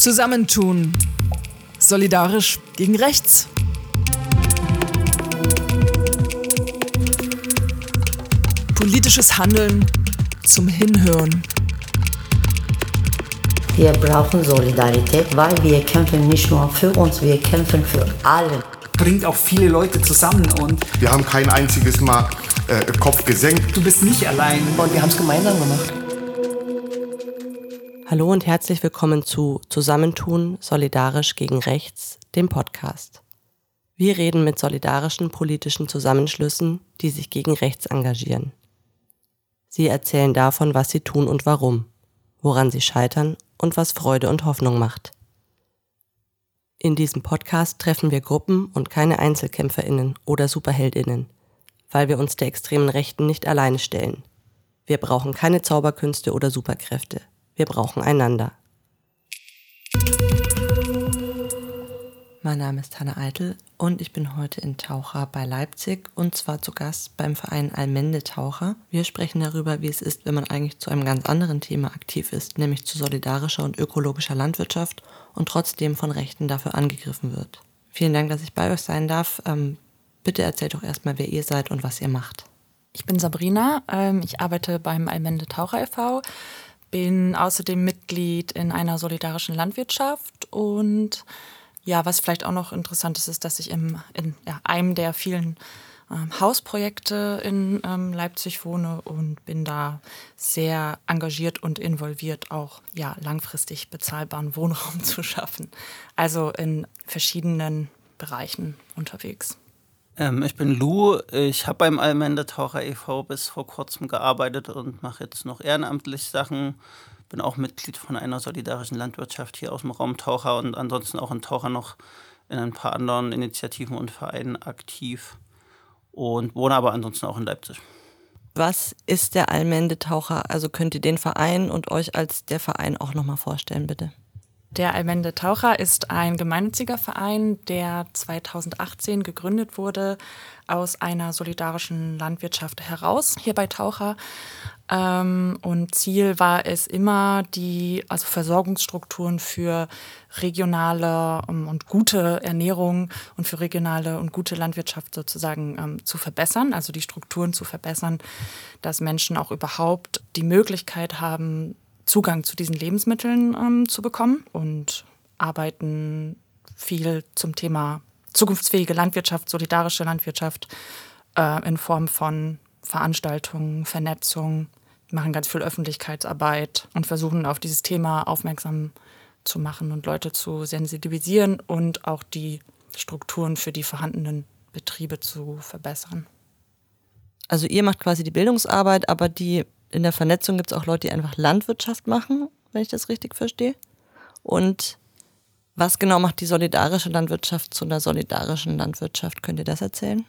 Zusammentun. Solidarisch gegen rechts. Politisches Handeln zum Hinhören. Wir brauchen Solidarität, weil wir kämpfen nicht nur für uns, wir kämpfen für alle. Bringt auch viele Leute zusammen und wir haben kein einziges Mal äh, Kopf gesenkt. Du bist nicht allein. Und wir haben es gemeinsam gemacht. Hallo und herzlich willkommen zu Zusammentun Solidarisch gegen Rechts, dem Podcast. Wir reden mit solidarischen politischen Zusammenschlüssen, die sich gegen rechts engagieren. Sie erzählen davon, was sie tun und warum, woran sie scheitern und was Freude und Hoffnung macht. In diesem Podcast treffen wir Gruppen und keine Einzelkämpferinnen oder Superheldinnen, weil wir uns der extremen Rechten nicht alleine stellen. Wir brauchen keine Zauberkünste oder Superkräfte. Wir brauchen einander. Mein Name ist Hanna Eitel und ich bin heute in Taucher bei Leipzig und zwar zu Gast beim Verein Almende Taucher. Wir sprechen darüber, wie es ist, wenn man eigentlich zu einem ganz anderen Thema aktiv ist, nämlich zu solidarischer und ökologischer Landwirtschaft und trotzdem von Rechten dafür angegriffen wird. Vielen Dank, dass ich bei euch sein darf. Ähm, bitte erzählt doch erstmal, wer ihr seid und was ihr macht. Ich bin Sabrina, ähm, ich arbeite beim Almende Taucher e.V., bin außerdem Mitglied in einer solidarischen Landwirtschaft und ja, was vielleicht auch noch interessant ist, ist, dass ich im, in ja, einem der vielen ähm, Hausprojekte in ähm, Leipzig wohne und bin da sehr engagiert und involviert, auch ja, langfristig bezahlbaren Wohnraum zu schaffen. Also in verschiedenen Bereichen unterwegs. Ähm, ich bin Lou. Ich habe beim Allmende Taucher e.V. bis vor kurzem gearbeitet und mache jetzt noch ehrenamtlich Sachen bin auch Mitglied von einer solidarischen Landwirtschaft hier aus dem Raum Taucher und ansonsten auch in Taucher noch in ein paar anderen Initiativen und Vereinen aktiv und wohne aber ansonsten auch in Leipzig. Was ist der Allmende Taucher? Also könnt ihr den Verein und euch als der Verein auch nochmal vorstellen, bitte? Der Allmende Taucher ist ein gemeinnütziger Verein, der 2018 gegründet wurde aus einer solidarischen Landwirtschaft heraus, hier bei Taucher. Ähm, und Ziel war es immer, die also Versorgungsstrukturen für regionale ähm, und gute Ernährung und für regionale und gute Landwirtschaft sozusagen ähm, zu verbessern, also die Strukturen zu verbessern, dass Menschen auch überhaupt die Möglichkeit haben, Zugang zu diesen Lebensmitteln ähm, zu bekommen und arbeiten viel zum Thema zukunftsfähige Landwirtschaft, solidarische Landwirtschaft äh, in Form von Veranstaltungen, Vernetzung, machen ganz viel Öffentlichkeitsarbeit und versuchen auf dieses Thema aufmerksam zu machen und Leute zu sensibilisieren und auch die Strukturen für die vorhandenen Betriebe zu verbessern. Also ihr macht quasi die Bildungsarbeit, aber die in der Vernetzung gibt es auch Leute, die einfach Landwirtschaft machen, wenn ich das richtig verstehe. Und was genau macht die solidarische Landwirtschaft zu einer solidarischen Landwirtschaft? Könnt ihr das erzählen?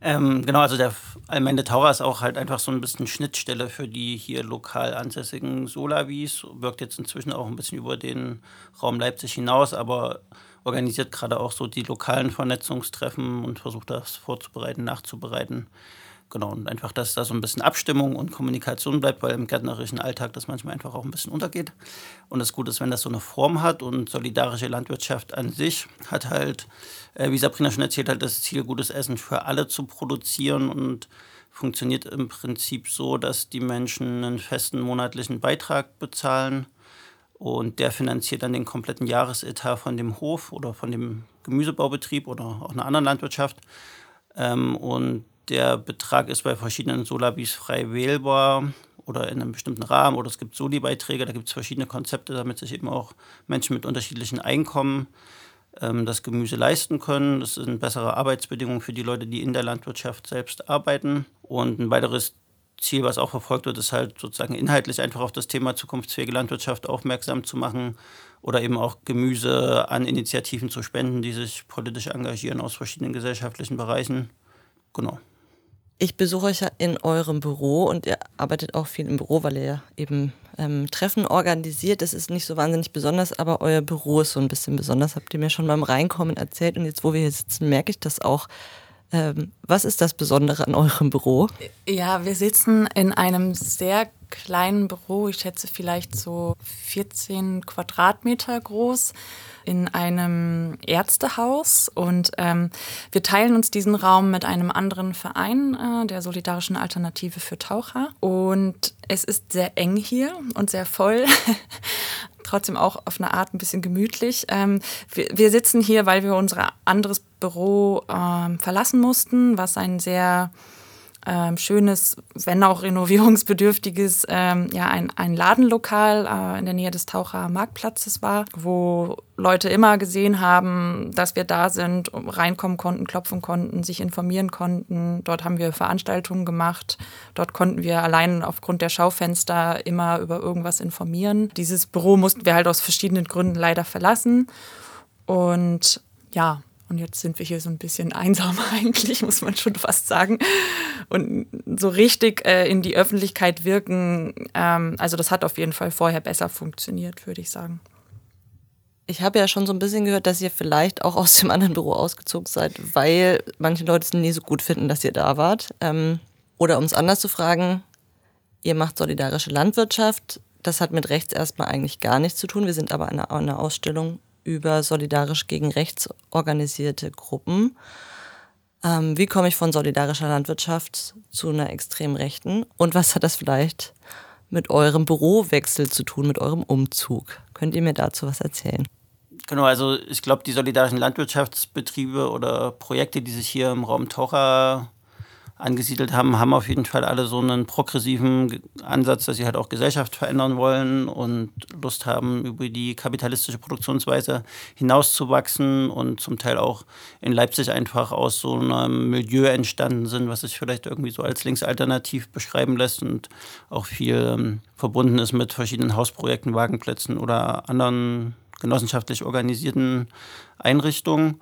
Ähm, genau, also der Almende Taurer ist auch halt einfach so ein bisschen Schnittstelle für die hier lokal ansässigen Solavis, wirkt jetzt inzwischen auch ein bisschen über den Raum Leipzig hinaus, aber organisiert gerade auch so die lokalen Vernetzungstreffen und versucht das vorzubereiten, nachzubereiten. Genau, und einfach, dass da so ein bisschen Abstimmung und Kommunikation bleibt, weil im gärtnerischen Alltag das manchmal einfach auch ein bisschen untergeht. Und das Gute ist, wenn das so eine Form hat und solidarische Landwirtschaft an sich hat halt, äh, wie Sabrina schon erzählt hat, das Ziel, gutes Essen für alle zu produzieren und funktioniert im Prinzip so, dass die Menschen einen festen monatlichen Beitrag bezahlen und der finanziert dann den kompletten Jahresetat von dem Hof oder von dem Gemüsebaubetrieb oder auch einer anderen Landwirtschaft. Ähm, und der Betrag ist bei verschiedenen Solabis frei wählbar oder in einem bestimmten Rahmen oder es gibt Soli-Beiträge, da gibt es verschiedene Konzepte, damit sich eben auch Menschen mit unterschiedlichen Einkommen ähm, das Gemüse leisten können. Das sind bessere Arbeitsbedingungen für die Leute, die in der Landwirtschaft selbst arbeiten. Und ein weiteres Ziel, was auch verfolgt wird, ist halt sozusagen inhaltlich einfach auf das Thema zukunftsfähige Landwirtschaft aufmerksam zu machen oder eben auch Gemüse an Initiativen zu spenden, die sich politisch engagieren aus verschiedenen gesellschaftlichen Bereichen. Genau ich besuche euch ja in eurem Büro und ihr arbeitet auch viel im Büro, weil ihr eben ähm, Treffen organisiert. Das ist nicht so wahnsinnig besonders, aber euer Büro ist so ein bisschen besonders. Habt ihr mir schon beim Reinkommen erzählt und jetzt, wo wir hier sitzen, merke ich das auch. Ähm, was ist das Besondere an eurem Büro? Ja, wir sitzen in einem sehr kleinen Büro, ich schätze vielleicht so 14 Quadratmeter groß, in einem Ärztehaus. Und ähm, wir teilen uns diesen Raum mit einem anderen Verein, äh, der Solidarischen Alternative für Taucher. Und es ist sehr eng hier und sehr voll. trotzdem auch auf eine Art ein bisschen gemütlich. Ähm, wir, wir, sitzen hier, weil wir unser anderes Büro ähm, verlassen mussten, was ein sehr ähm, schönes, wenn auch renovierungsbedürftiges, ähm, ja, ein, ein Ladenlokal äh, in der Nähe des Taucher Marktplatzes war, wo Leute immer gesehen haben, dass wir da sind, reinkommen konnten, klopfen konnten, sich informieren konnten. Dort haben wir Veranstaltungen gemacht. Dort konnten wir allein aufgrund der Schaufenster immer über irgendwas informieren. Dieses Büro mussten wir halt aus verschiedenen Gründen leider verlassen. Und ja, und jetzt sind wir hier so ein bisschen einsam eigentlich, muss man schon fast sagen. Und so richtig äh, in die Öffentlichkeit wirken, ähm, also das hat auf jeden Fall vorher besser funktioniert, würde ich sagen. Ich habe ja schon so ein bisschen gehört, dass ihr vielleicht auch aus dem anderen Büro ausgezogen seid, weil manche Leute es nie so gut finden, dass ihr da wart. Ähm, oder um es anders zu fragen, ihr macht solidarische Landwirtschaft. Das hat mit rechts erstmal eigentlich gar nichts zu tun. Wir sind aber an einer Ausstellung über solidarisch gegen rechts organisierte Gruppen. Ähm, wie komme ich von solidarischer Landwirtschaft zu einer extrem rechten? Und was hat das vielleicht mit eurem Bürowechsel zu tun, mit eurem Umzug? Könnt ihr mir dazu was erzählen? Genau, also ich glaube, die solidarischen Landwirtschaftsbetriebe oder Projekte, die sich hier im Raum Tocha angesiedelt haben, haben auf jeden Fall alle so einen progressiven Ansatz, dass sie halt auch Gesellschaft verändern wollen und Lust haben, über die kapitalistische Produktionsweise hinauszuwachsen und zum Teil auch in Leipzig einfach aus so einem Milieu entstanden sind, was sich vielleicht irgendwie so als linksalternativ beschreiben lässt und auch viel ähm, verbunden ist mit verschiedenen Hausprojekten, Wagenplätzen oder anderen genossenschaftlich organisierten Einrichtungen.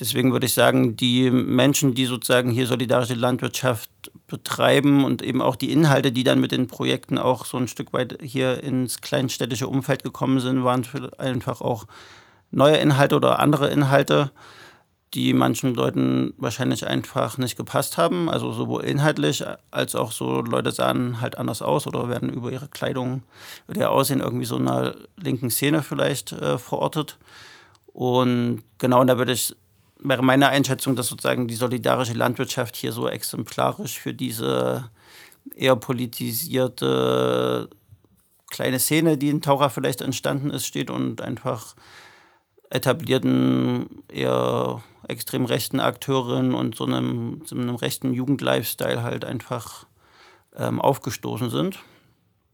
Deswegen würde ich sagen, die Menschen, die sozusagen hier solidarische Landwirtschaft betreiben und eben auch die Inhalte, die dann mit den Projekten auch so ein Stück weit hier ins kleinstädtische Umfeld gekommen sind, waren einfach auch neue Inhalte oder andere Inhalte, die manchen Leuten wahrscheinlich einfach nicht gepasst haben. Also sowohl inhaltlich als auch so Leute sahen halt anders aus oder werden über ihre Kleidung, über ihr Aussehen irgendwie so einer linken Szene vielleicht äh, verortet. Und genau, da würde ich wäre meine Einschätzung, dass sozusagen die solidarische Landwirtschaft hier so exemplarisch für diese eher politisierte kleine Szene, die in Taucher vielleicht entstanden ist, steht und einfach etablierten, eher extrem rechten Akteuren und so einem, so einem rechten Jugendlifestyle halt einfach ähm, aufgestoßen sind.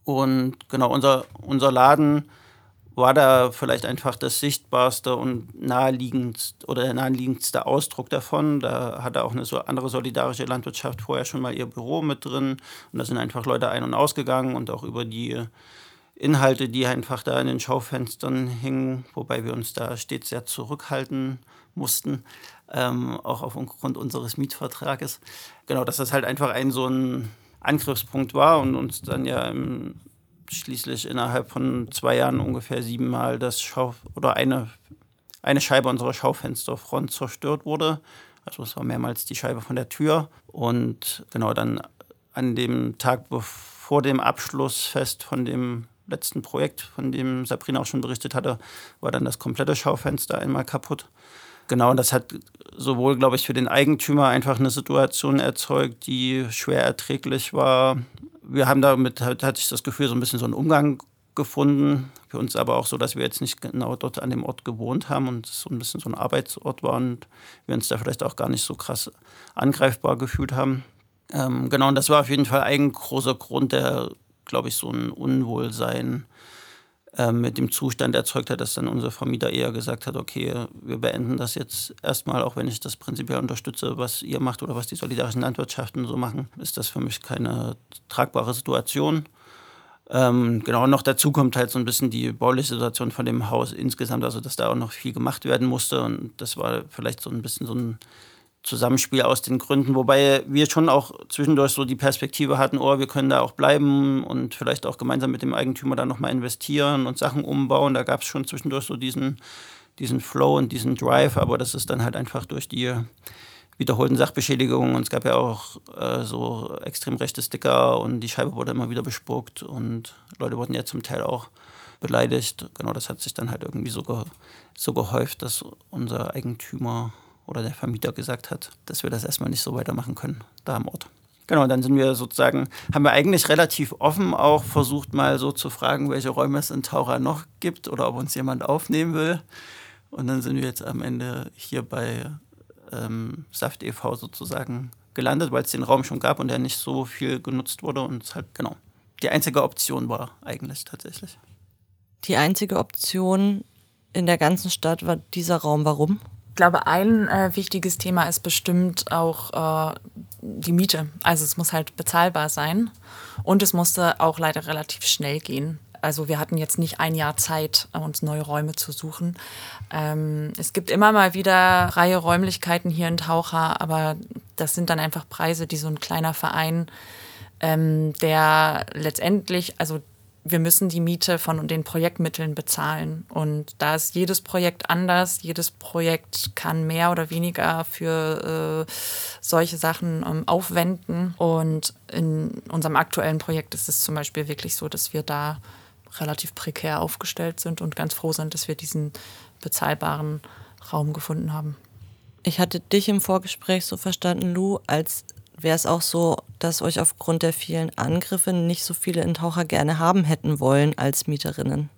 Und genau, unser, unser Laden war da vielleicht einfach das sichtbarste und naheliegendste oder der naheliegendste Ausdruck davon. Da hatte auch eine so andere solidarische Landwirtschaft vorher schon mal ihr Büro mit drin und da sind einfach Leute ein- und ausgegangen und auch über die Inhalte, die einfach da in den Schaufenstern hingen, wobei wir uns da stets sehr zurückhalten mussten, ähm, auch aufgrund unseres Mietvertrages. Genau, dass das halt einfach ein so ein Angriffspunkt war und uns dann ja im schließlich innerhalb von zwei Jahren ungefähr siebenmal das Schau oder eine, eine Scheibe unserer Schaufensterfront zerstört wurde. Also es war mehrmals die Scheibe von der Tür. Und genau dann an dem Tag vor dem Abschlussfest von dem letzten Projekt, von dem Sabrina auch schon berichtet hatte, war dann das komplette Schaufenster einmal kaputt. Genau, und das hat sowohl, glaube ich, für den Eigentümer einfach eine Situation erzeugt, die schwer erträglich war wir haben damit, hatte ich das Gefühl, so ein bisschen so einen Umgang gefunden. Für uns aber auch so, dass wir jetzt nicht genau dort an dem Ort gewohnt haben und es so ein bisschen so ein Arbeitsort war und wir uns da vielleicht auch gar nicht so krass angreifbar gefühlt haben. Ähm, genau, und das war auf jeden Fall ein großer Grund, der, glaube ich, so ein Unwohlsein ähm, mit dem Zustand erzeugt hat, dass dann unser Vermieter eher gesagt hat, okay, wir beenden das jetzt erstmal, auch wenn ich das prinzipiell unterstütze, was ihr macht oder was die solidarischen Landwirtschaften so machen, ist das für mich keine tragbare Situation. Ähm, genau, noch dazu kommt halt so ein bisschen die bauliche Situation von dem Haus insgesamt, also dass da auch noch viel gemacht werden musste und das war vielleicht so ein bisschen so ein Zusammenspiel aus den Gründen, wobei wir schon auch zwischendurch so die Perspektive hatten, oh, wir können da auch bleiben und vielleicht auch gemeinsam mit dem Eigentümer da nochmal investieren und Sachen umbauen. Da gab es schon zwischendurch so diesen, diesen Flow und diesen Drive, aber das ist dann halt einfach durch die wiederholten Sachbeschädigungen. Und es gab ja auch äh, so extrem rechte Sticker und die Scheibe wurde immer wieder bespuckt und Leute wurden ja zum Teil auch beleidigt. Genau, das hat sich dann halt irgendwie so, ge so gehäuft, dass unser Eigentümer oder der Vermieter gesagt hat, dass wir das erstmal nicht so weitermachen können, da am Ort. Genau, dann sind wir sozusagen, haben wir eigentlich relativ offen auch versucht, mal so zu fragen, welche Räume es in Taucher noch gibt oder ob uns jemand aufnehmen will. Und dann sind wir jetzt am Ende hier bei ähm, Saft e.V. sozusagen gelandet, weil es den Raum schon gab und der nicht so viel genutzt wurde und es halt genau die einzige Option war eigentlich tatsächlich. Die einzige Option in der ganzen Stadt war dieser Raum. Warum? Ich glaube, ein äh, wichtiges Thema ist bestimmt auch äh, die Miete. Also es muss halt bezahlbar sein und es musste auch leider relativ schnell gehen. Also wir hatten jetzt nicht ein Jahr Zeit, uns neue Räume zu suchen. Ähm, es gibt immer mal wieder Reihe Räumlichkeiten hier in Taucher, aber das sind dann einfach Preise, die so ein kleiner Verein, ähm, der letztendlich, also wir müssen die Miete von den Projektmitteln bezahlen. Und da ist jedes Projekt anders. Jedes Projekt kann mehr oder weniger für äh, solche Sachen ähm, aufwenden. Und in unserem aktuellen Projekt ist es zum Beispiel wirklich so, dass wir da relativ prekär aufgestellt sind und ganz froh sind, dass wir diesen bezahlbaren Raum gefunden haben. Ich hatte dich im Vorgespräch so verstanden, Lou, als wäre es auch so, dass euch aufgrund der vielen Angriffe nicht so viele Entaucher gerne haben hätten wollen als Mieterinnen?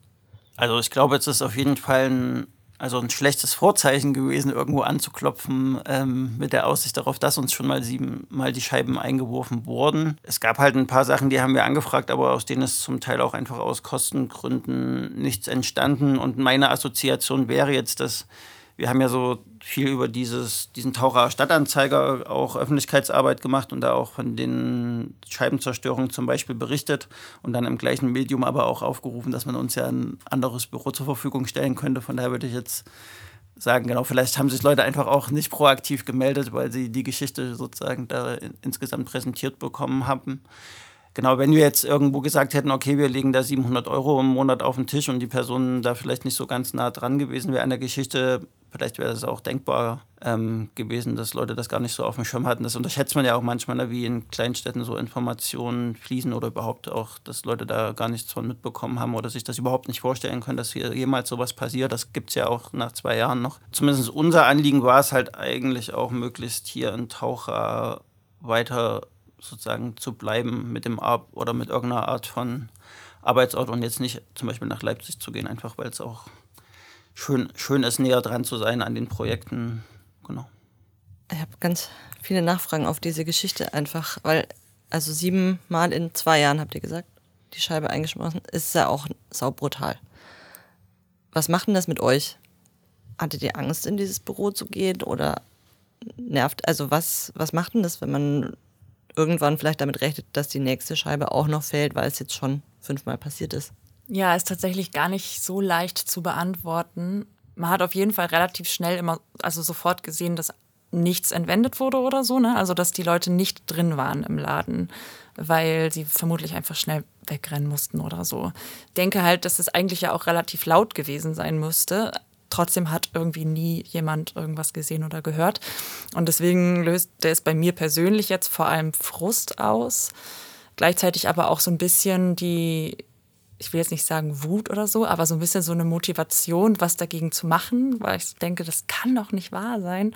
Also ich glaube, es ist auf jeden Fall ein, also ein schlechtes Vorzeichen gewesen, irgendwo anzuklopfen ähm, mit der Aussicht darauf, dass uns schon mal siebenmal die Scheiben eingeworfen wurden. Es gab halt ein paar Sachen, die haben wir angefragt, aber aus denen ist zum Teil auch einfach aus Kostengründen nichts entstanden. Und meine Assoziation wäre jetzt, dass wir haben ja so viel über dieses, diesen Taucher Stadtanzeiger auch Öffentlichkeitsarbeit gemacht und da auch von den Scheibenzerstörungen zum Beispiel berichtet und dann im gleichen Medium aber auch aufgerufen, dass man uns ja ein anderes Büro zur Verfügung stellen könnte. Von daher würde ich jetzt sagen, genau, vielleicht haben sich Leute einfach auch nicht proaktiv gemeldet, weil sie die Geschichte sozusagen da insgesamt präsentiert bekommen haben. Genau, wenn wir jetzt irgendwo gesagt hätten, okay, wir legen da 700 Euro im Monat auf den Tisch und die Person da vielleicht nicht so ganz nah dran gewesen wäre an der Geschichte, vielleicht wäre es auch denkbar ähm, gewesen, dass Leute das gar nicht so auf dem Schirm hatten. Das unterschätzt man ja auch manchmal, wie in Kleinstädten so Informationen fließen oder überhaupt auch, dass Leute da gar nichts von mitbekommen haben oder sich das überhaupt nicht vorstellen können, dass hier jemals sowas passiert. Das gibt es ja auch nach zwei Jahren noch. Zumindest unser Anliegen war es halt eigentlich auch möglichst hier in Taucher weiter sozusagen zu bleiben mit dem Ab oder mit irgendeiner Art von Arbeitsort und jetzt nicht zum Beispiel nach Leipzig zu gehen, einfach weil es auch schön, schön ist, näher dran zu sein an den Projekten. Genau. Ich habe ganz viele Nachfragen auf diese Geschichte einfach, weil, also siebenmal in zwei Jahren, habt ihr gesagt, die Scheibe eingeschmissen, ist ja auch saubrutal. Was macht denn das mit euch? Hattet ihr Angst, in dieses Büro zu gehen oder nervt, also was, was macht denn das, wenn man irgendwann vielleicht damit rechnet, dass die nächste Scheibe auch noch fällt, weil es jetzt schon fünfmal passiert ist? Ja, ist tatsächlich gar nicht so leicht zu beantworten. Man hat auf jeden Fall relativ schnell immer, also sofort gesehen, dass nichts entwendet wurde oder so, ne? Also dass die Leute nicht drin waren im Laden, weil sie vermutlich einfach schnell wegrennen mussten oder so. Denke halt, dass es eigentlich ja auch relativ laut gewesen sein müsste. Trotzdem hat irgendwie nie jemand irgendwas gesehen oder gehört. Und deswegen löst es bei mir persönlich jetzt vor allem Frust aus. Gleichzeitig aber auch so ein bisschen die ich will jetzt nicht sagen Wut oder so, aber so ein bisschen so eine Motivation, was dagegen zu machen, weil ich denke, das kann doch nicht wahr sein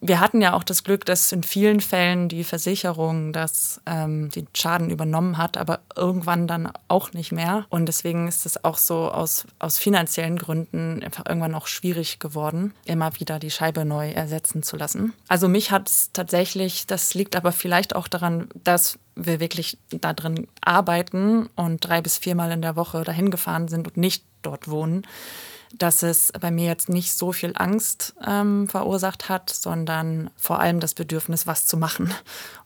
wir hatten ja auch das Glück, dass in vielen Fällen die Versicherung das, ähm, den Schaden übernommen hat, aber irgendwann dann auch nicht mehr. Und deswegen ist es auch so aus, aus finanziellen Gründen einfach irgendwann auch schwierig geworden, immer wieder die Scheibe neu ersetzen zu lassen. Also mich hat es tatsächlich, das liegt aber vielleicht auch daran, dass wir wirklich da drin arbeiten und drei bis viermal in der Woche dahin gefahren sind und nicht dort wohnen dass es bei mir jetzt nicht so viel Angst ähm, verursacht hat, sondern vor allem das Bedürfnis, was zu machen.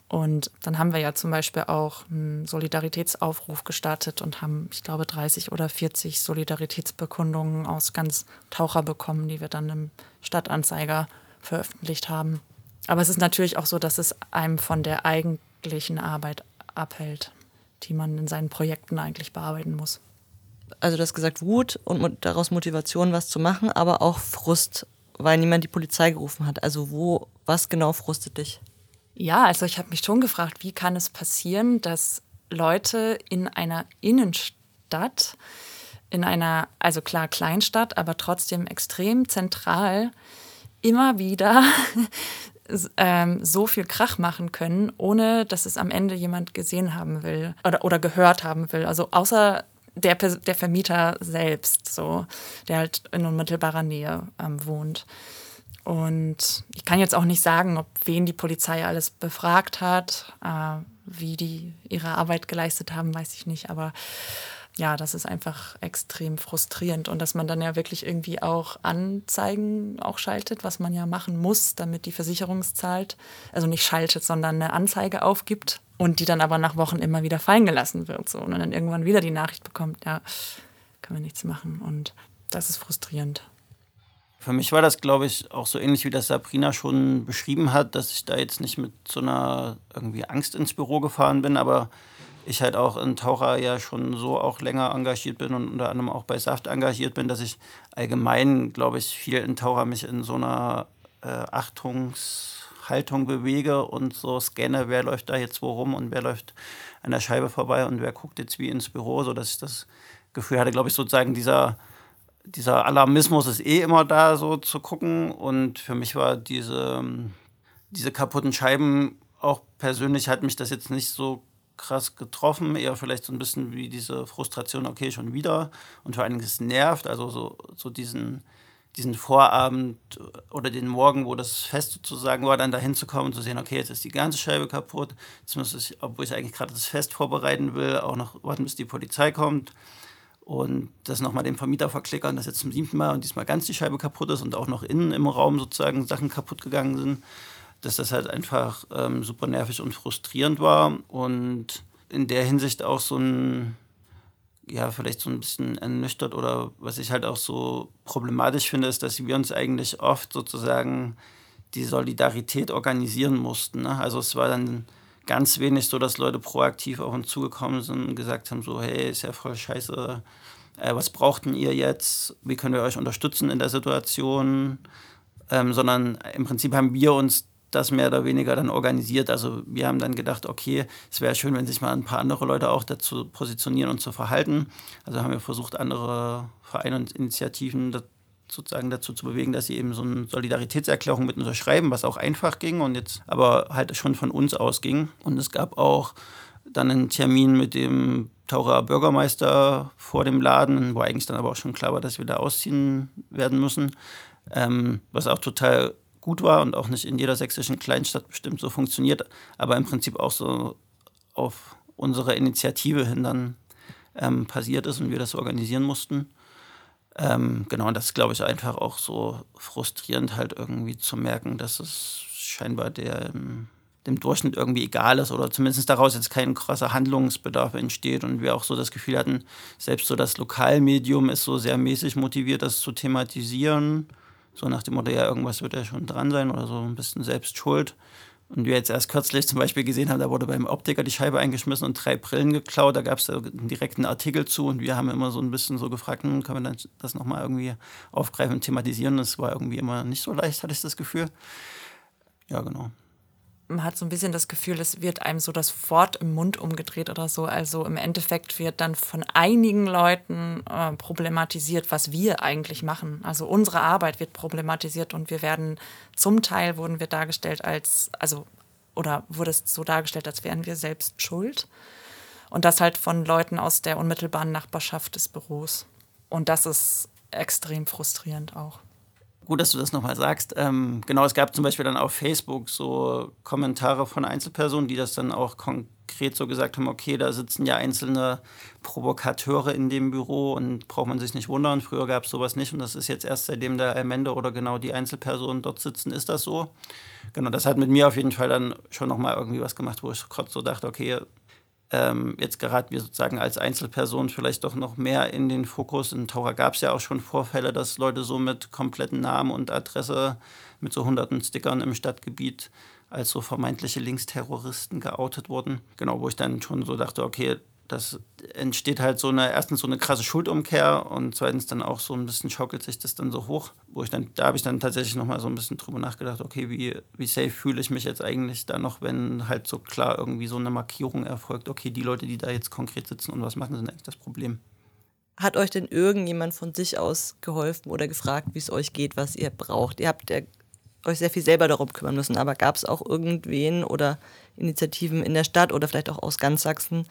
Und dann haben wir ja zum Beispiel auch einen Solidaritätsaufruf gestartet und haben, ich glaube, 30 oder 40 Solidaritätsbekundungen aus ganz Taucher bekommen, die wir dann im Stadtanzeiger veröffentlicht haben. Aber es ist natürlich auch so, dass es einem von der eigentlichen Arbeit abhält, die man in seinen Projekten eigentlich bearbeiten muss also du hast gesagt Wut und daraus Motivation, was zu machen, aber auch Frust, weil niemand die Polizei gerufen hat. Also wo Was genau frustet dich? Ja, also ich habe mich schon gefragt, wie kann es passieren, dass Leute in einer Innenstadt, in einer, also klar Kleinstadt, aber trotzdem extrem zentral, immer wieder ähm, so viel Krach machen können, ohne dass es am Ende jemand gesehen haben will oder, oder gehört haben will. Also außer der, der Vermieter selbst, so, der halt in unmittelbarer Nähe ähm, wohnt. Und ich kann jetzt auch nicht sagen, ob wen die Polizei alles befragt hat, äh, wie die ihre Arbeit geleistet haben, weiß ich nicht. Aber ja, das ist einfach extrem frustrierend und dass man dann ja wirklich irgendwie auch Anzeigen auch schaltet, was man ja machen muss, damit die Versicherung zahlt. Also nicht schaltet, sondern eine Anzeige aufgibt und die dann aber nach Wochen immer wieder fallen gelassen wird. So. Und dann irgendwann wieder die Nachricht bekommt, ja, können wir nichts machen. Und das ist frustrierend. Für mich war das, glaube ich, auch so ähnlich wie das Sabrina schon beschrieben hat, dass ich da jetzt nicht mit so einer irgendwie Angst ins Büro gefahren bin, aber ich halt auch in Taucher ja schon so auch länger engagiert bin und unter anderem auch bei Saft engagiert bin, dass ich allgemein, glaube ich, viel in Taucher mich in so einer äh, Achtungshaltung bewege und so scanne, wer läuft da jetzt wo rum und wer läuft an der Scheibe vorbei und wer guckt jetzt wie ins Büro, sodass ich das Gefühl hatte, glaube ich, sozusagen dieser dieser Alarmismus ist eh immer da, so zu gucken. Und für mich war diese, diese kaputten Scheiben, auch persönlich hat mich das jetzt nicht so krass getroffen, eher vielleicht so ein bisschen wie diese Frustration, okay, schon wieder. Und vor allem es nervt, also so, so diesen, diesen Vorabend oder den Morgen, wo das Fest sozusagen war, dann da hinzukommen und zu sehen, okay, jetzt ist die ganze Scheibe kaputt. Jetzt muss ich, obwohl ich eigentlich gerade das Fest vorbereiten will, auch noch warten, bis die Polizei kommt und das nochmal dem Vermieter verklickern, dass jetzt zum siebten Mal und diesmal ganz die Scheibe kaputt ist und auch noch innen im Raum sozusagen Sachen kaputt gegangen sind, dass das halt einfach ähm, super nervig und frustrierend war und in der Hinsicht auch so ein, ja, vielleicht so ein bisschen ernüchtert oder was ich halt auch so problematisch finde, ist, dass wir uns eigentlich oft sozusagen die Solidarität organisieren mussten. Ne? Also es war dann ganz wenig so, dass Leute proaktiv auf uns zugekommen sind und gesagt haben, so, hey, ist ja voll scheiße, äh, was brauchten ihr jetzt, wie können wir euch unterstützen in der Situation, ähm, sondern im Prinzip haben wir uns das mehr oder weniger dann organisiert. Also wir haben dann gedacht, okay, es wäre schön, wenn sich mal ein paar andere Leute auch dazu positionieren und zu verhalten. Also haben wir versucht, andere Vereine und Initiativen sozusagen dazu zu bewegen, dass sie eben so eine Solidaritätserklärung mit unterschreiben, was auch einfach ging und jetzt aber halt schon von uns ausging. Und es gab auch dann einen Termin mit dem Taucher Bürgermeister vor dem Laden, wo eigentlich dann aber auch schon klar war, dass wir da ausziehen werden müssen, ähm, was auch total gut war und auch nicht in jeder sächsischen Kleinstadt bestimmt so funktioniert, aber im Prinzip auch so auf unsere Initiative hin dann ähm, passiert ist und wir das organisieren mussten. Ähm, genau, und das ist, glaube ich, einfach auch so frustrierend, halt irgendwie zu merken, dass es scheinbar der, dem Durchschnitt irgendwie egal ist oder zumindest daraus jetzt kein krasser Handlungsbedarf entsteht und wir auch so das Gefühl hatten, selbst so das Lokalmedium ist so sehr mäßig motiviert, das zu thematisieren. So nach dem Motto, ja, irgendwas wird ja schon dran sein oder so ein bisschen selbst schuld. Und wir jetzt erst kürzlich zum Beispiel gesehen haben, da wurde beim Optiker die Scheibe eingeschmissen und drei Brillen geklaut. Da gab es einen direkten Artikel zu und wir haben immer so ein bisschen so gefragt, hm, können wir das nochmal irgendwie aufgreifen und thematisieren? Das war irgendwie immer nicht so leicht, hatte ich das Gefühl. Ja, genau hat so ein bisschen das Gefühl, es wird einem so das Wort im Mund umgedreht oder so. Also im Endeffekt wird dann von einigen Leuten äh, problematisiert, was wir eigentlich machen. Also unsere Arbeit wird problematisiert und wir werden zum Teil wurden wir dargestellt als, also oder wurde es so dargestellt, als wären wir selbst schuld. Und das halt von Leuten aus der unmittelbaren Nachbarschaft des Büros. Und das ist extrem frustrierend auch. Gut, dass du das nochmal sagst. Ähm, genau, es gab zum Beispiel dann auf Facebook so Kommentare von Einzelpersonen, die das dann auch konkret so gesagt haben, okay, da sitzen ja einzelne Provokateure in dem Büro und braucht man sich nicht wundern, früher gab es sowas nicht und das ist jetzt erst seitdem der Amende oder genau die Einzelpersonen dort sitzen, ist das so. Genau, das hat mit mir auf jeden Fall dann schon nochmal irgendwie was gemacht, wo ich kurz so dachte, okay, ähm, jetzt geraten wir sozusagen als Einzelperson vielleicht doch noch mehr in den Fokus. In Taucher gab es ja auch schon Vorfälle, dass Leute so mit kompletten Namen und Adresse mit so hunderten Stickern im Stadtgebiet als so vermeintliche Linksterroristen geoutet wurden. Genau, wo ich dann schon so dachte, okay, das entsteht halt so eine, erstens so eine krasse Schuldumkehr und zweitens dann auch so ein bisschen schaukelt sich das dann so hoch, wo ich dann, da habe ich dann tatsächlich nochmal so ein bisschen drüber nachgedacht, okay, wie, wie safe fühle ich mich jetzt eigentlich da noch, wenn halt so klar irgendwie so eine Markierung erfolgt, okay, die Leute, die da jetzt konkret sitzen und was machen, sind eigentlich das Problem. Hat euch denn irgendjemand von sich aus geholfen oder gefragt, wie es euch geht, was ihr braucht? Ihr habt ja euch sehr viel selber darum kümmern müssen, aber gab es auch irgendwen oder Initiativen in der Stadt oder vielleicht auch aus ganz Sachsen,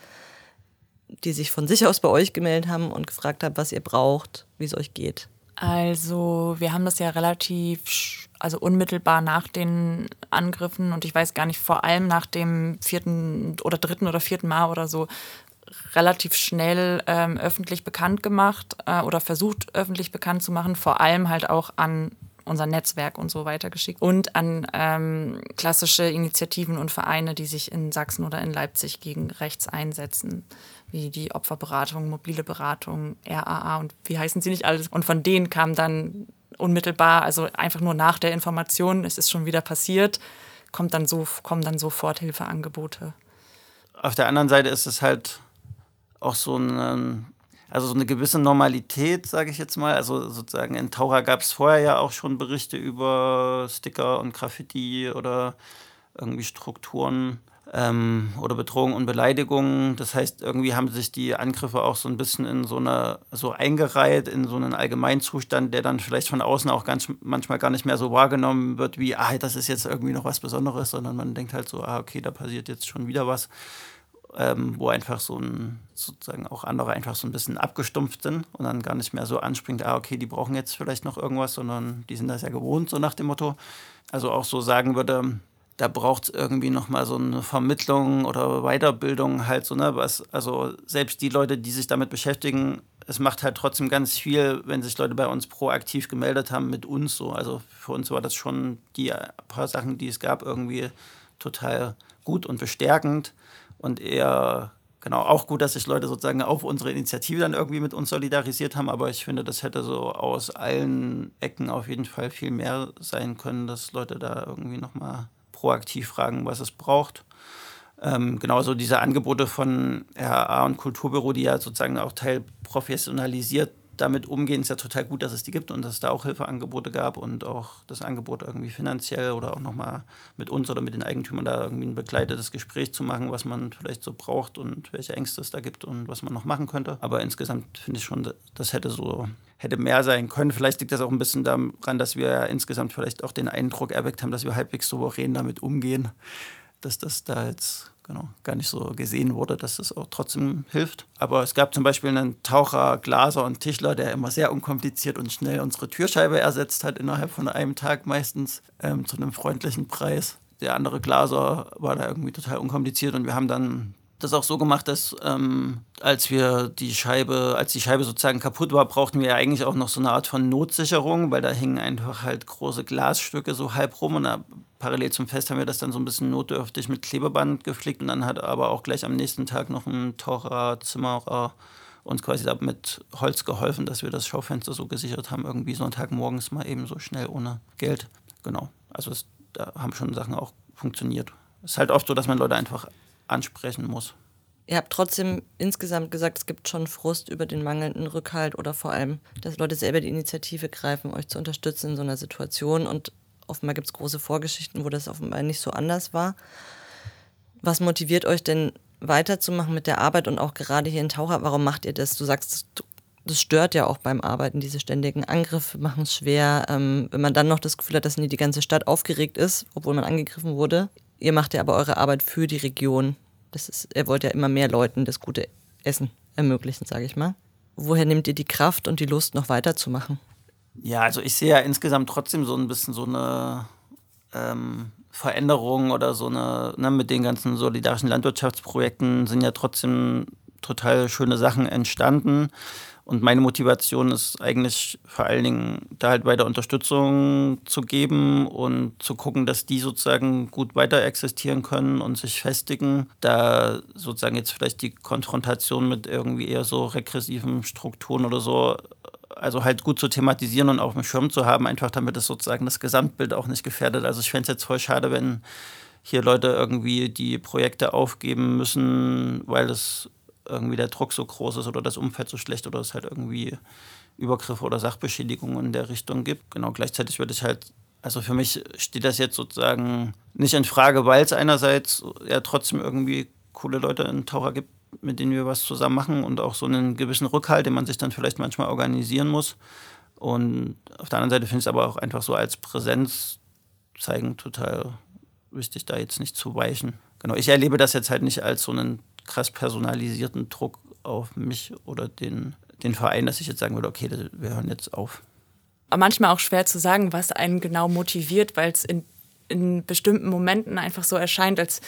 die sich von sich aus bei euch gemeldet haben und gefragt haben, was ihr braucht, wie es euch geht? Also wir haben das ja relativ, also unmittelbar nach den Angriffen und ich weiß gar nicht, vor allem nach dem vierten oder dritten oder vierten Mal oder so, relativ schnell ähm, öffentlich bekannt gemacht äh, oder versucht öffentlich bekannt zu machen, vor allem halt auch an unser Netzwerk und so weiter geschickt und an ähm, klassische Initiativen und Vereine, die sich in Sachsen oder in Leipzig gegen rechts einsetzen, wie die Opferberatung, mobile Beratung, RAA und wie heißen sie nicht alles. Und von denen kam dann unmittelbar, also einfach nur nach der Information, es ist schon wieder passiert, kommt dann so, kommen dann sofort Hilfeangebote. Auf der anderen Seite ist es halt auch so ein also so eine gewisse Normalität, sage ich jetzt mal. Also sozusagen in Taucher gab es vorher ja auch schon Berichte über Sticker und Graffiti oder irgendwie Strukturen ähm, oder Bedrohung und Beleidigungen. Das heißt, irgendwie haben sich die Angriffe auch so ein bisschen in so eine so eingereiht in so einen Allgemeinzustand, der dann vielleicht von außen auch ganz manchmal gar nicht mehr so wahrgenommen wird wie, ah, das ist jetzt irgendwie noch was Besonderes, sondern man denkt halt so, ah, okay, da passiert jetzt schon wieder was ähm, wo einfach so ein, sozusagen auch andere einfach so ein bisschen abgestumpft sind und dann gar nicht mehr so anspringt, ah, okay, die brauchen jetzt vielleicht noch irgendwas, sondern die sind das ja gewohnt, so nach dem Motto. Also auch so sagen würde, da braucht es irgendwie nochmal so eine Vermittlung oder Weiterbildung halt so, ne, was, also selbst die Leute, die sich damit beschäftigen, es macht halt trotzdem ganz viel, wenn sich Leute bei uns proaktiv gemeldet haben mit uns so. Also für uns war das schon die paar Sachen, die es gab, irgendwie total gut und bestärkend und eher, genau, auch gut, dass sich Leute sozusagen auf unsere Initiative dann irgendwie mit uns solidarisiert haben, aber ich finde, das hätte so aus allen Ecken auf jeden Fall viel mehr sein können, dass Leute da irgendwie nochmal proaktiv fragen, was es braucht. Ähm, genauso diese Angebote von RAA und Kulturbüro, die ja sozusagen auch teilprofessionalisiert damit umgehen, ist ja total gut, dass es die gibt und dass es da auch Hilfeangebote gab und auch das Angebot irgendwie finanziell oder auch nochmal mit uns oder mit den Eigentümern da irgendwie ein begleitetes Gespräch zu machen, was man vielleicht so braucht und welche Ängste es da gibt und was man noch machen könnte. Aber insgesamt finde ich schon, das hätte so hätte mehr sein können. Vielleicht liegt das auch ein bisschen daran, dass wir ja insgesamt vielleicht auch den Eindruck erweckt haben, dass wir halbwegs souverän damit umgehen, dass das da jetzt genau, gar nicht so gesehen wurde, dass das auch trotzdem hilft. Aber es gab zum Beispiel einen Taucher, Glaser und Tischler, der immer sehr unkompliziert und schnell unsere Türscheibe ersetzt hat, innerhalb von einem Tag meistens, ähm, zu einem freundlichen Preis. Der andere Glaser war da irgendwie total unkompliziert und wir haben dann das auch so gemacht, dass ähm, als wir die Scheibe, als die Scheibe sozusagen kaputt war, brauchten wir ja eigentlich auch noch so eine Art von Notsicherung, weil da hingen einfach halt große Glasstücke so halb rum und da, parallel zum Fest haben wir das dann so ein bisschen notdürftig mit Klebeband geflickt und dann hat aber auch gleich am nächsten Tag noch ein Taucher, Zimmerer uns quasi da mit Holz geholfen, dass wir das Schaufenster so gesichert haben, irgendwie Sonntagmorgens mal eben so schnell ohne Geld. Genau. Also es, da haben schon Sachen auch funktioniert. Es ist halt oft so, dass man Leute einfach ansprechen muss. Ihr habt trotzdem insgesamt gesagt, es gibt schon Frust über den mangelnden Rückhalt oder vor allem, dass Leute selber die Initiative greifen, euch zu unterstützen in so einer Situation. Und offenbar gibt es große Vorgeschichten, wo das offenbar nicht so anders war. Was motiviert euch denn weiterzumachen mit der Arbeit und auch gerade hier in Taucher? Warum macht ihr das? Du sagst, das stört ja auch beim Arbeiten, diese ständigen Angriffe machen es schwer. Ähm, wenn man dann noch das Gefühl hat, dass nie die ganze Stadt aufgeregt ist, obwohl man angegriffen wurde. Ihr macht ja aber eure Arbeit für die Region. Das ist, ihr wollt ja immer mehr Leuten das gute Essen ermöglichen, sage ich mal. Woher nehmt ihr die Kraft und die Lust, noch weiterzumachen? Ja, also ich sehe ja insgesamt trotzdem so ein bisschen so eine ähm, Veränderung oder so eine, ne, mit den ganzen solidarischen Landwirtschaftsprojekten sind ja trotzdem total schöne Sachen entstanden. Und meine Motivation ist eigentlich vor allen Dingen, da halt weiter Unterstützung zu geben und zu gucken, dass die sozusagen gut weiter existieren können und sich festigen. Da sozusagen jetzt vielleicht die Konfrontation mit irgendwie eher so regressiven Strukturen oder so, also halt gut zu thematisieren und auf dem Schirm zu haben, einfach damit es sozusagen das Gesamtbild auch nicht gefährdet. Also ich fände es jetzt voll schade, wenn hier Leute irgendwie die Projekte aufgeben müssen, weil es irgendwie der Druck so groß ist oder das Umfeld so schlecht oder es halt irgendwie Übergriffe oder Sachbeschädigungen in der Richtung gibt. Genau, gleichzeitig würde ich halt, also für mich steht das jetzt sozusagen nicht in Frage, weil es einerseits ja trotzdem irgendwie coole Leute in Taucher gibt, mit denen wir was zusammen machen und auch so einen gewissen Rückhalt, den man sich dann vielleicht manchmal organisieren muss. Und auf der anderen Seite finde ich es aber auch einfach so als Präsenz zeigen total wichtig, da jetzt nicht zu weichen. Genau, ich erlebe das jetzt halt nicht als so einen krass personalisierten Druck auf mich oder den, den Verein, dass ich jetzt sagen würde, okay, wir hören jetzt auf. Manchmal auch schwer zu sagen, was einen genau motiviert, weil es in, in bestimmten Momenten einfach so erscheint, als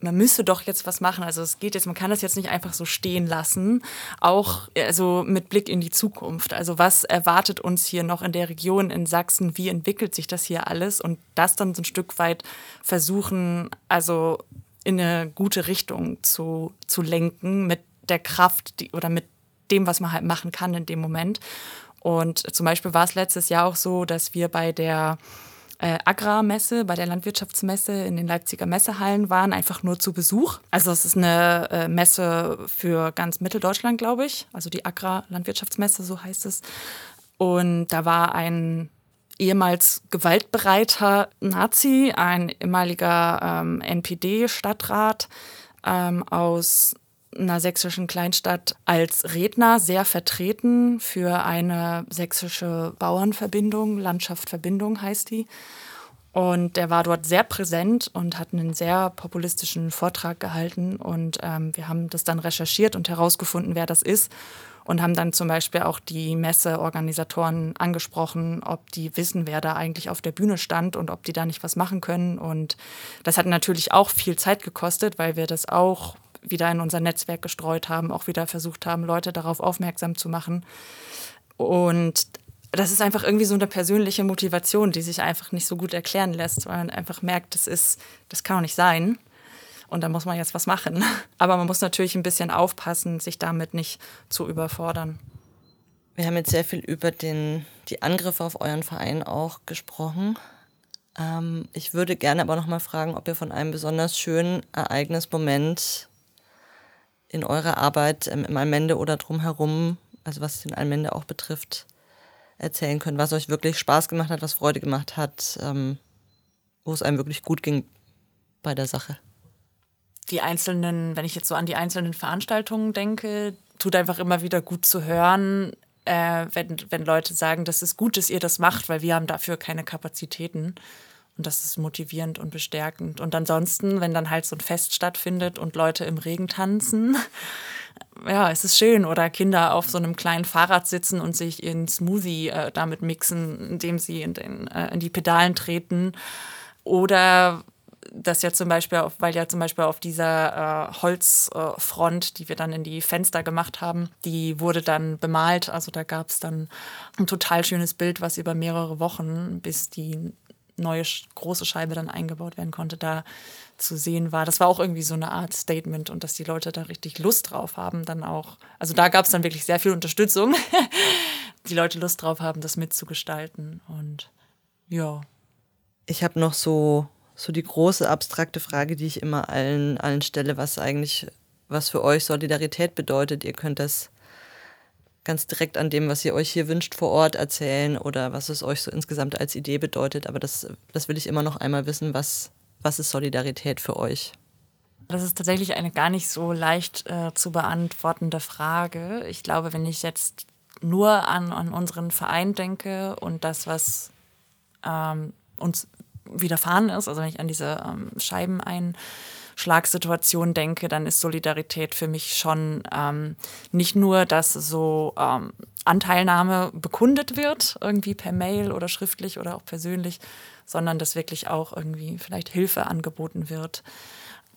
man müsse doch jetzt was machen. Also es geht jetzt, man kann das jetzt nicht einfach so stehen lassen. Auch also mit Blick in die Zukunft. Also was erwartet uns hier noch in der Region in Sachsen? Wie entwickelt sich das hier alles? Und das dann so ein Stück weit versuchen, also in eine gute Richtung zu, zu lenken mit der Kraft die, oder mit dem, was man halt machen kann in dem Moment. Und zum Beispiel war es letztes Jahr auch so, dass wir bei der äh, Agrarmesse, bei der Landwirtschaftsmesse in den Leipziger Messehallen waren, einfach nur zu Besuch. Also es ist eine äh, Messe für ganz Mitteldeutschland, glaube ich. Also die Agrar-Landwirtschaftsmesse, so heißt es. Und da war ein ehemals gewaltbereiter Nazi, ein ehemaliger ähm, NPD-Stadtrat ähm, aus einer sächsischen Kleinstadt als Redner sehr vertreten für eine sächsische Bauernverbindung, Landschaftsverbindung heißt die. Und der war dort sehr präsent und hat einen sehr populistischen Vortrag gehalten. Und ähm, wir haben das dann recherchiert und herausgefunden, wer das ist. Und haben dann zum Beispiel auch die Messeorganisatoren angesprochen, ob die wissen, wer da eigentlich auf der Bühne stand und ob die da nicht was machen können. Und das hat natürlich auch viel Zeit gekostet, weil wir das auch wieder in unser Netzwerk gestreut haben, auch wieder versucht haben, Leute darauf aufmerksam zu machen. Und das ist einfach irgendwie so eine persönliche Motivation, die sich einfach nicht so gut erklären lässt, weil man einfach merkt, das ist, das kann doch nicht sein. Und da muss man jetzt was machen. Aber man muss natürlich ein bisschen aufpassen, sich damit nicht zu überfordern. Wir haben jetzt sehr viel über den, die Angriffe auf euren Verein auch gesprochen. Ähm, ich würde gerne aber noch mal fragen, ob ihr von einem besonders schönen Ereignismoment in eurer Arbeit ähm, im Allmende oder drumherum, also was den Allmende auch betrifft, erzählen könnt, was euch wirklich Spaß gemacht hat, was Freude gemacht hat, ähm, wo es einem wirklich gut ging bei der Sache. Die einzelnen, wenn ich jetzt so an die einzelnen Veranstaltungen denke, tut einfach immer wieder gut zu hören, äh, wenn, wenn Leute sagen, dass es gut ist, ihr das macht, weil wir haben dafür keine Kapazitäten. Und das ist motivierend und bestärkend. Und ansonsten, wenn dann halt so ein Fest stattfindet und Leute im Regen tanzen, ja, es ist schön. Oder Kinder auf so einem kleinen Fahrrad sitzen und sich ihren Smoothie äh, damit mixen, indem sie in, den, äh, in die Pedalen treten. Oder das ja zum Beispiel, auf, weil ja zum Beispiel auf dieser äh, Holzfront, äh, die wir dann in die Fenster gemacht haben, die wurde dann bemalt. Also da gab es dann ein total schönes Bild, was über mehrere Wochen, bis die neue große Scheibe dann eingebaut werden konnte, da zu sehen war. Das war auch irgendwie so eine Art Statement und dass die Leute da richtig Lust drauf haben, dann auch. Also da gab es dann wirklich sehr viel Unterstützung. die Leute Lust drauf haben, das mitzugestalten und ja. Ich habe noch so, so die große abstrakte Frage, die ich immer allen, allen stelle, was eigentlich, was für euch Solidarität bedeutet. Ihr könnt das ganz direkt an dem, was ihr euch hier wünscht, vor Ort erzählen oder was es euch so insgesamt als Idee bedeutet. Aber das, das will ich immer noch einmal wissen, was, was ist Solidarität für euch? Das ist tatsächlich eine gar nicht so leicht äh, zu beantwortende Frage. Ich glaube, wenn ich jetzt nur an, an unseren Verein denke und das, was ähm, uns widerfahren ist, also wenn ich an diese ähm, Scheiben ein Schlagsituation denke, dann ist Solidarität für mich schon ähm, nicht nur, dass so ähm, Anteilnahme bekundet wird, irgendwie per Mail oder schriftlich oder auch persönlich, sondern dass wirklich auch irgendwie vielleicht Hilfe angeboten wird.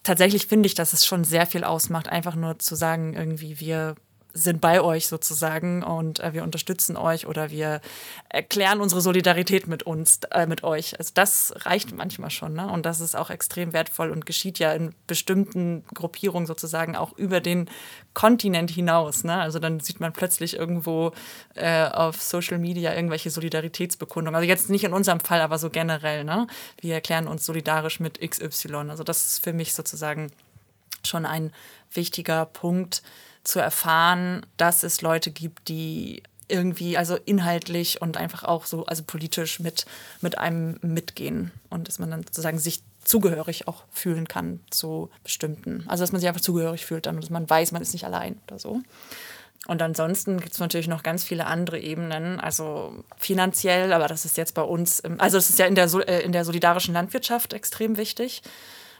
Tatsächlich finde ich, dass es schon sehr viel ausmacht, einfach nur zu sagen, irgendwie wir sind bei euch sozusagen und äh, wir unterstützen euch oder wir erklären unsere Solidarität mit uns, äh, mit euch. Also das reicht manchmal schon, ne? Und das ist auch extrem wertvoll und geschieht ja in bestimmten Gruppierungen sozusagen auch über den Kontinent hinaus. Ne? Also dann sieht man plötzlich irgendwo äh, auf Social Media irgendwelche Solidaritätsbekundungen. Also jetzt nicht in unserem Fall, aber so generell. Ne? Wir erklären uns solidarisch mit XY. Also das ist für mich sozusagen schon ein wichtiger Punkt zu erfahren, dass es Leute gibt, die irgendwie, also inhaltlich und einfach auch so, also politisch mit, mit einem mitgehen und dass man dann sozusagen sich zugehörig auch fühlen kann zu bestimmten. Also dass man sich einfach zugehörig fühlt, dann, dass man weiß, man ist nicht allein oder so. Und ansonsten gibt es natürlich noch ganz viele andere Ebenen, also finanziell, aber das ist jetzt bei uns, also das ist ja in der, äh, in der solidarischen Landwirtschaft extrem wichtig,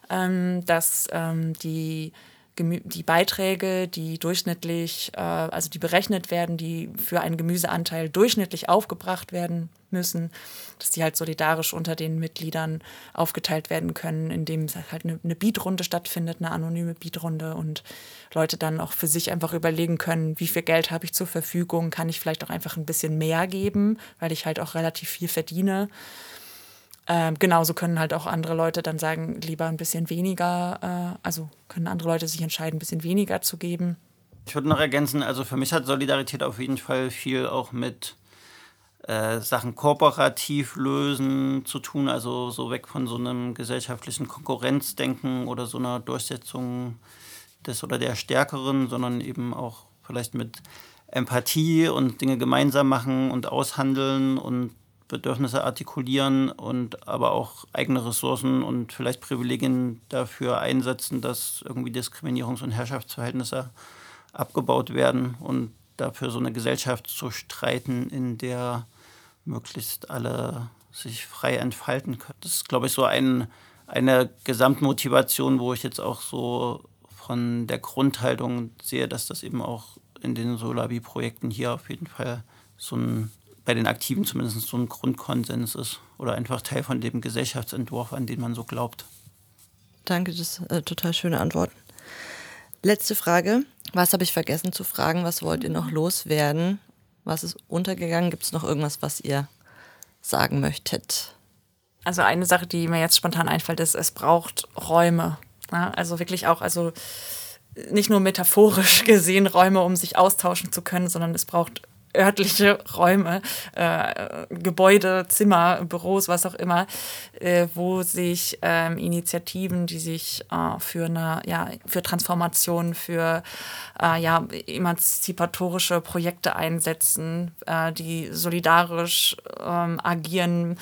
ähm, dass ähm, die die Beiträge, die durchschnittlich, äh, also die berechnet werden, die für einen Gemüseanteil durchschnittlich aufgebracht werden müssen, dass die halt solidarisch unter den Mitgliedern aufgeteilt werden können, indem es halt eine, eine Beatrunde stattfindet, eine anonyme Beatrunde und Leute dann auch für sich einfach überlegen können, wie viel Geld habe ich zur Verfügung, kann ich vielleicht auch einfach ein bisschen mehr geben, weil ich halt auch relativ viel verdiene. Ähm, genauso können halt auch andere Leute dann sagen, lieber ein bisschen weniger, äh, also können andere Leute sich entscheiden, ein bisschen weniger zu geben. Ich würde noch ergänzen, also für mich hat Solidarität auf jeden Fall viel auch mit äh, Sachen kooperativ lösen zu tun, also so weg von so einem gesellschaftlichen Konkurrenzdenken oder so einer Durchsetzung des oder der Stärkeren, sondern eben auch vielleicht mit Empathie und Dinge gemeinsam machen und aushandeln und Bedürfnisse artikulieren und aber auch eigene Ressourcen und vielleicht Privilegien dafür einsetzen, dass irgendwie Diskriminierungs- und Herrschaftsverhältnisse abgebaut werden und dafür so eine Gesellschaft zu streiten, in der möglichst alle sich frei entfalten können. Das ist, glaube ich, so ein, eine Gesamtmotivation, wo ich jetzt auch so von der Grundhaltung sehe, dass das eben auch in den Solabi-Projekten hier auf jeden Fall so ein bei den Aktiven zumindest so ein Grundkonsens ist oder einfach Teil von dem Gesellschaftsentwurf, an den man so glaubt. Danke, das sind äh, total schöne Antworten. Letzte Frage. Was habe ich vergessen zu fragen? Was wollt ihr noch loswerden? Was ist untergegangen? Gibt es noch irgendwas, was ihr sagen möchtet? Also eine Sache, die mir jetzt spontan einfällt, ist, es braucht Räume. Ja, also wirklich auch, also nicht nur metaphorisch gesehen Räume, um sich austauschen zu können, sondern es braucht örtliche Räume, äh, Gebäude, Zimmer, Büros, was auch immer, äh, wo sich ähm, Initiativen, die sich äh, für eine, ja, für Transformation, für äh, ja, emanzipatorische Projekte einsetzen, äh, die solidarisch ähm, agieren,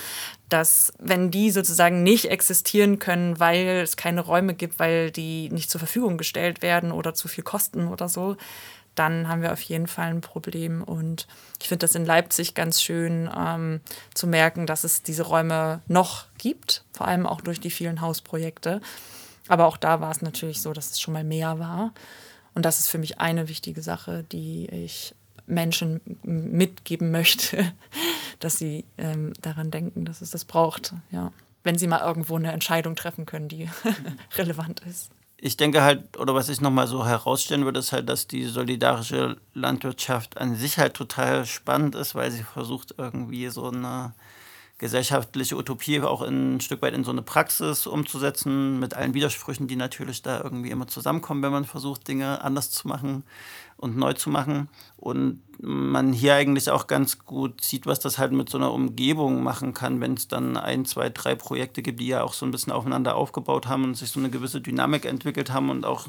dass wenn die sozusagen nicht existieren können, weil es keine Räume gibt, weil die nicht zur Verfügung gestellt werden oder zu viel kosten oder so, dann haben wir auf jeden Fall ein Problem. Und ich finde das in Leipzig ganz schön ähm, zu merken, dass es diese Räume noch gibt, vor allem auch durch die vielen Hausprojekte. Aber auch da war es natürlich so, dass es schon mal mehr war. Und das ist für mich eine wichtige Sache, die ich Menschen mitgeben möchte, dass sie ähm, daran denken, dass es das braucht. Ja. Wenn sie mal irgendwo eine Entscheidung treffen können, die relevant ist ich denke halt, oder was ich nochmal so herausstellen würde, ist halt, dass die solidarische Landwirtschaft an sich halt total spannend ist, weil sie versucht irgendwie so eine gesellschaftliche Utopie auch in, ein Stück weit in so eine Praxis umzusetzen, mit allen Widersprüchen, die natürlich da irgendwie immer zusammenkommen, wenn man versucht, Dinge anders zu machen und neu zu machen. Und man hier eigentlich auch ganz gut sieht, was das halt mit so einer Umgebung machen kann, wenn es dann ein, zwei, drei Projekte gibt, die ja auch so ein bisschen aufeinander aufgebaut haben und sich so eine gewisse Dynamik entwickelt haben und auch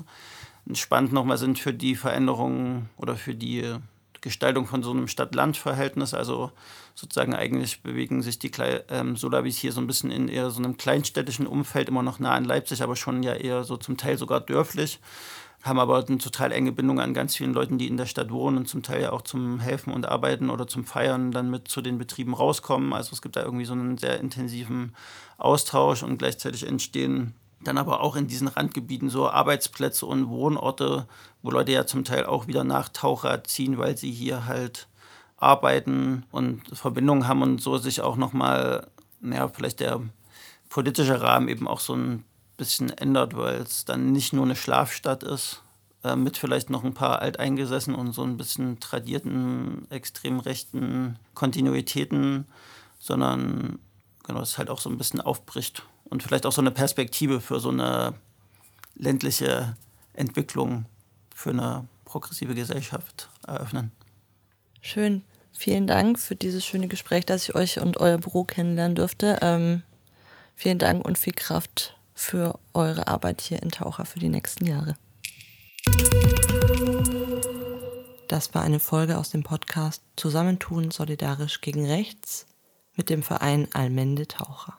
spannend nochmal sind für die Veränderungen oder für die Gestaltung von so einem Stadt-Land-Verhältnis. Also sozusagen eigentlich bewegen sich die ähm, Solabis hier so ein bisschen in eher so einem kleinstädtischen Umfeld, immer noch nah an Leipzig, aber schon ja eher so zum Teil sogar dörflich. Haben aber eine total enge Bindung an ganz vielen Leuten, die in der Stadt wohnen und zum Teil ja auch zum Helfen und Arbeiten oder zum Feiern dann mit zu den Betrieben rauskommen. Also es gibt da irgendwie so einen sehr intensiven Austausch und gleichzeitig entstehen dann aber auch in diesen Randgebieten so Arbeitsplätze und Wohnorte, wo Leute ja zum Teil auch wieder nach Taucher ziehen, weil sie hier halt arbeiten und Verbindungen haben und so sich auch nochmal, naja, vielleicht der politische Rahmen eben auch so ein bisschen ändert, weil es dann nicht nur eine Schlafstadt ist, äh, mit vielleicht noch ein paar alteingesessen und so ein bisschen tradierten, extrem rechten Kontinuitäten, sondern genau, es halt auch so ein bisschen aufbricht und vielleicht auch so eine Perspektive für so eine ländliche Entwicklung, für eine progressive Gesellschaft eröffnen. Schön. Vielen Dank für dieses schöne Gespräch, dass ich euch und euer Büro kennenlernen durfte. Ähm, vielen Dank und viel Kraft für eure Arbeit hier in Taucher für die nächsten Jahre. Das war eine Folge aus dem Podcast Zusammentun solidarisch gegen rechts mit dem Verein Almende Taucher.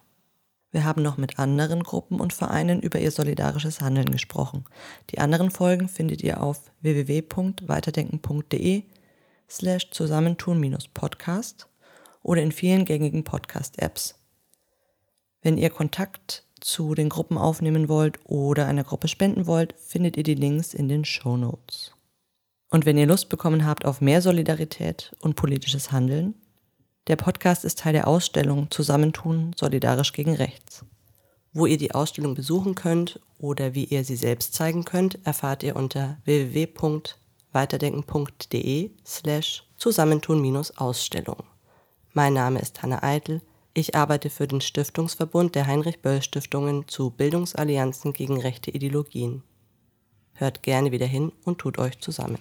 Wir haben noch mit anderen Gruppen und Vereinen über ihr solidarisches Handeln gesprochen. Die anderen Folgen findet ihr auf www.weiterdenken.de slash zusammentun-podcast oder in vielen gängigen Podcast-Apps. Wenn ihr Kontakt zu den Gruppen aufnehmen wollt oder einer Gruppe spenden wollt, findet ihr die Links in den Show Notes. Und wenn ihr Lust bekommen habt auf mehr Solidarität und politisches Handeln, der Podcast ist Teil der Ausstellung Zusammentun solidarisch gegen rechts. Wo ihr die Ausstellung besuchen könnt oder wie ihr sie selbst zeigen könnt, erfahrt ihr unter www.weiterdenken.de slash Zusammentun-Ausstellung. Mein Name ist Hanna Eitel. Ich arbeite für den Stiftungsverbund der Heinrich-Böll-Stiftungen zu Bildungsallianzen gegen rechte Ideologien. Hört gerne wieder hin und tut euch zusammen.